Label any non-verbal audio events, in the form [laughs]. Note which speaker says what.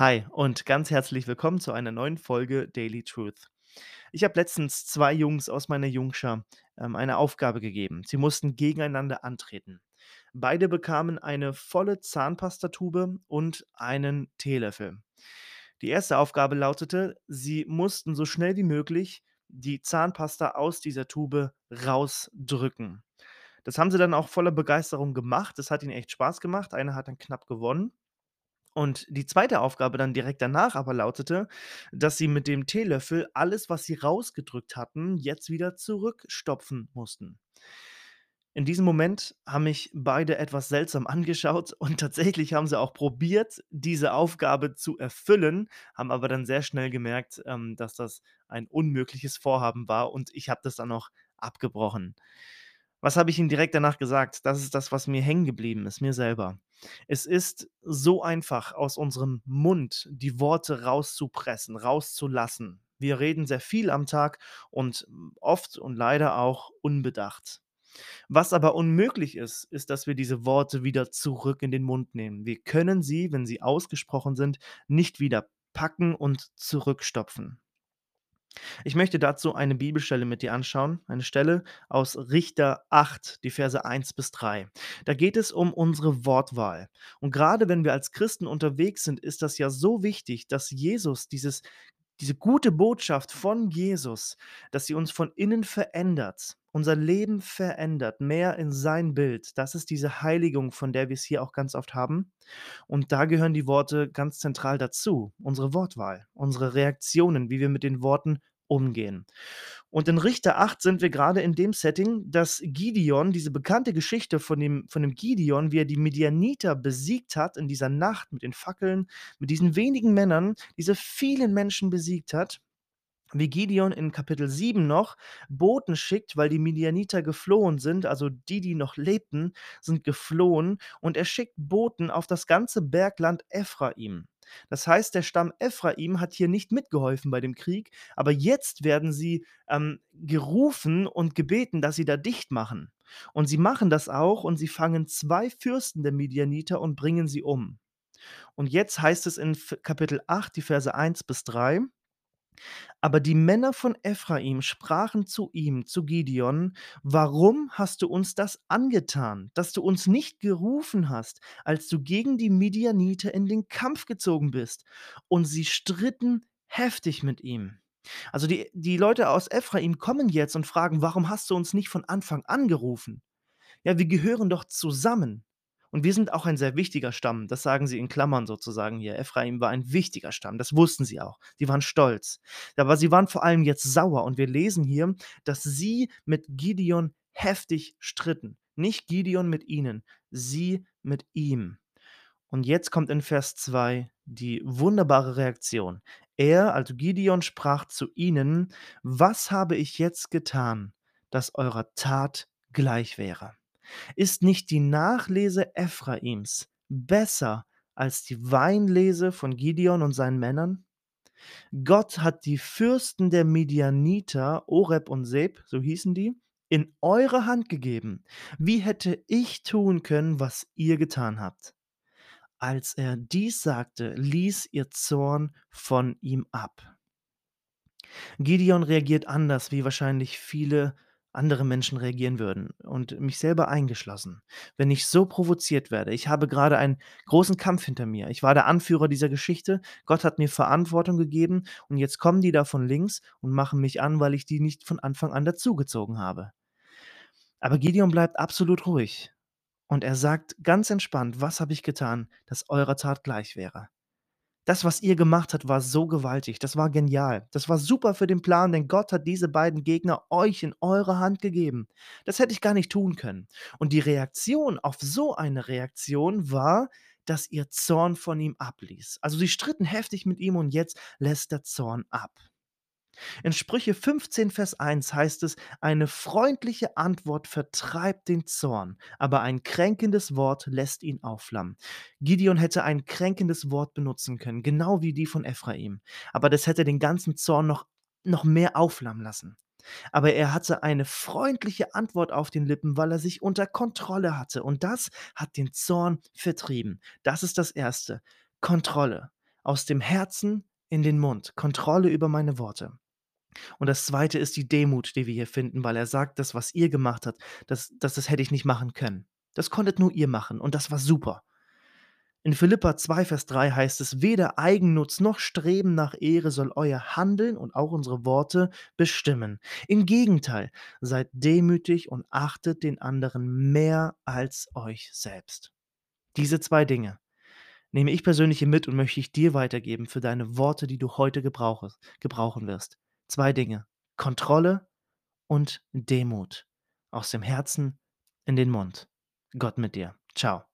Speaker 1: Hi und ganz herzlich willkommen zu einer neuen Folge Daily Truth. Ich habe letztens zwei Jungs aus meiner Jungschar ähm, eine Aufgabe gegeben. Sie mussten gegeneinander antreten. Beide bekamen eine volle Zahnpastatube und einen Teelöffel. Die erste Aufgabe lautete, sie mussten so schnell wie möglich die Zahnpasta aus dieser Tube rausdrücken. Das haben sie dann auch voller Begeisterung gemacht. Das hat ihnen echt Spaß gemacht. Einer hat dann knapp gewonnen. Und die zweite Aufgabe dann direkt danach aber lautete, dass sie mit dem Teelöffel alles, was sie rausgedrückt hatten, jetzt wieder zurückstopfen mussten. In diesem Moment haben mich beide etwas seltsam angeschaut und [laughs] tatsächlich haben sie auch probiert, diese Aufgabe zu erfüllen, haben aber dann sehr schnell gemerkt, ähm, dass das ein unmögliches Vorhaben war und ich habe das dann auch abgebrochen. Was habe ich ihnen direkt danach gesagt? Das ist das, was mir hängen geblieben ist, mir selber. Es ist so einfach, aus unserem Mund die Worte rauszupressen, rauszulassen. Wir reden sehr viel am Tag und oft und leider auch unbedacht. Was aber unmöglich ist, ist, dass wir diese Worte wieder zurück in den Mund nehmen. Wir können sie, wenn sie ausgesprochen sind, nicht wieder packen und zurückstopfen. Ich möchte dazu eine Bibelstelle mit dir anschauen, eine Stelle aus Richter 8, die Verse 1 bis 3. Da geht es um unsere Wortwahl. Und gerade wenn wir als Christen unterwegs sind, ist das ja so wichtig, dass Jesus dieses diese gute Botschaft von Jesus, dass sie uns von innen verändert, unser Leben verändert, mehr in sein Bild. Das ist diese Heiligung, von der wir es hier auch ganz oft haben. Und da gehören die Worte ganz zentral dazu. Unsere Wortwahl, unsere Reaktionen, wie wir mit den Worten umgehen. Und in Richter 8 sind wir gerade in dem Setting, dass Gideon, diese bekannte Geschichte von dem, von dem Gideon, wie er die Midianiter besiegt hat in dieser Nacht mit den Fackeln, mit diesen wenigen Männern, diese vielen Menschen besiegt hat wie Gideon in Kapitel 7 noch Boten schickt, weil die Midianiter geflohen sind, also die, die noch lebten, sind geflohen und er schickt Boten auf das ganze Bergland Ephraim. Das heißt, der Stamm Ephraim hat hier nicht mitgeholfen bei dem Krieg, aber jetzt werden sie ähm, gerufen und gebeten, dass sie da dicht machen. Und sie machen das auch und sie fangen zwei Fürsten der Midianiter und bringen sie um. Und jetzt heißt es in Kapitel 8, die Verse 1 bis 3, aber die Männer von Ephraim sprachen zu ihm, zu Gideon: „Warum hast du uns das angetan, dass du uns nicht gerufen hast, als du gegen die Midianiter in den Kampf gezogen bist?“ Und sie stritten heftig mit ihm. Also, die die Leute aus Ephraim kommen jetzt und fragen: „Warum hast du uns nicht von Anfang an gerufen?“ Ja, wir gehören doch zusammen. Und wir sind auch ein sehr wichtiger Stamm. Das sagen sie in Klammern sozusagen hier. Ephraim war ein wichtiger Stamm. Das wussten sie auch. Sie waren stolz. Aber sie waren vor allem jetzt sauer. Und wir lesen hier, dass sie mit Gideon heftig stritten. Nicht Gideon mit ihnen, sie mit ihm. Und jetzt kommt in Vers 2 die wunderbare Reaktion. Er, also Gideon, sprach zu ihnen: Was habe ich jetzt getan, dass eurer Tat gleich wäre? Ist nicht die Nachlese Ephraims besser als die Weinlese von Gideon und seinen Männern? Gott hat die Fürsten der Midianiter, Oreb und Seb, so hießen die, in eure Hand gegeben. Wie hätte ich tun können, was ihr getan habt? Als er dies sagte, ließ ihr Zorn von ihm ab. Gideon reagiert anders, wie wahrscheinlich viele andere Menschen reagieren würden und mich selber eingeschlossen. Wenn ich so provoziert werde, ich habe gerade einen großen Kampf hinter mir. Ich war der Anführer dieser Geschichte. Gott hat mir Verantwortung gegeben und jetzt kommen die da von links und machen mich an, weil ich die nicht von Anfang an dazugezogen habe. Aber Gideon bleibt absolut ruhig und er sagt ganz entspannt, was habe ich getan, dass eurer Tat gleich wäre. Das, was ihr gemacht habt, war so gewaltig. Das war genial. Das war super für den Plan, denn Gott hat diese beiden Gegner euch in eure Hand gegeben. Das hätte ich gar nicht tun können. Und die Reaktion auf so eine Reaktion war, dass ihr Zorn von ihm abließ. Also sie stritten heftig mit ihm und jetzt lässt der Zorn ab. In Sprüche 15, Vers 1 heißt es, eine freundliche Antwort vertreibt den Zorn, aber ein kränkendes Wort lässt ihn aufflammen. Gideon hätte ein kränkendes Wort benutzen können, genau wie die von Ephraim, aber das hätte den ganzen Zorn noch, noch mehr aufflammen lassen. Aber er hatte eine freundliche Antwort auf den Lippen, weil er sich unter Kontrolle hatte. Und das hat den Zorn vertrieben. Das ist das Erste. Kontrolle. aus dem Herzen in den Mund, Kontrolle über meine Worte. Und das Zweite ist die Demut, die wir hier finden, weil er sagt, das, was ihr gemacht habt, das das das hätte ich nicht machen können. Das konntet nur ihr machen und das war super. In Philipper 2, Vers 3 heißt es: „Weder Eigennutz noch Streben nach Ehre soll euer Handeln und auch unsere Worte bestimmen. Im Gegenteil, seid demütig und achtet den anderen mehr als euch selbst.“ Diese 2 Dinge nehme ich persönlich mit und möchte ich dir weitergeben für deine Worte, die du heute gebrauchen wirst zwei Dinge. Kontrolle und Demut. Aus dem Herzen in den Mund. Gott mit dir. Ciao.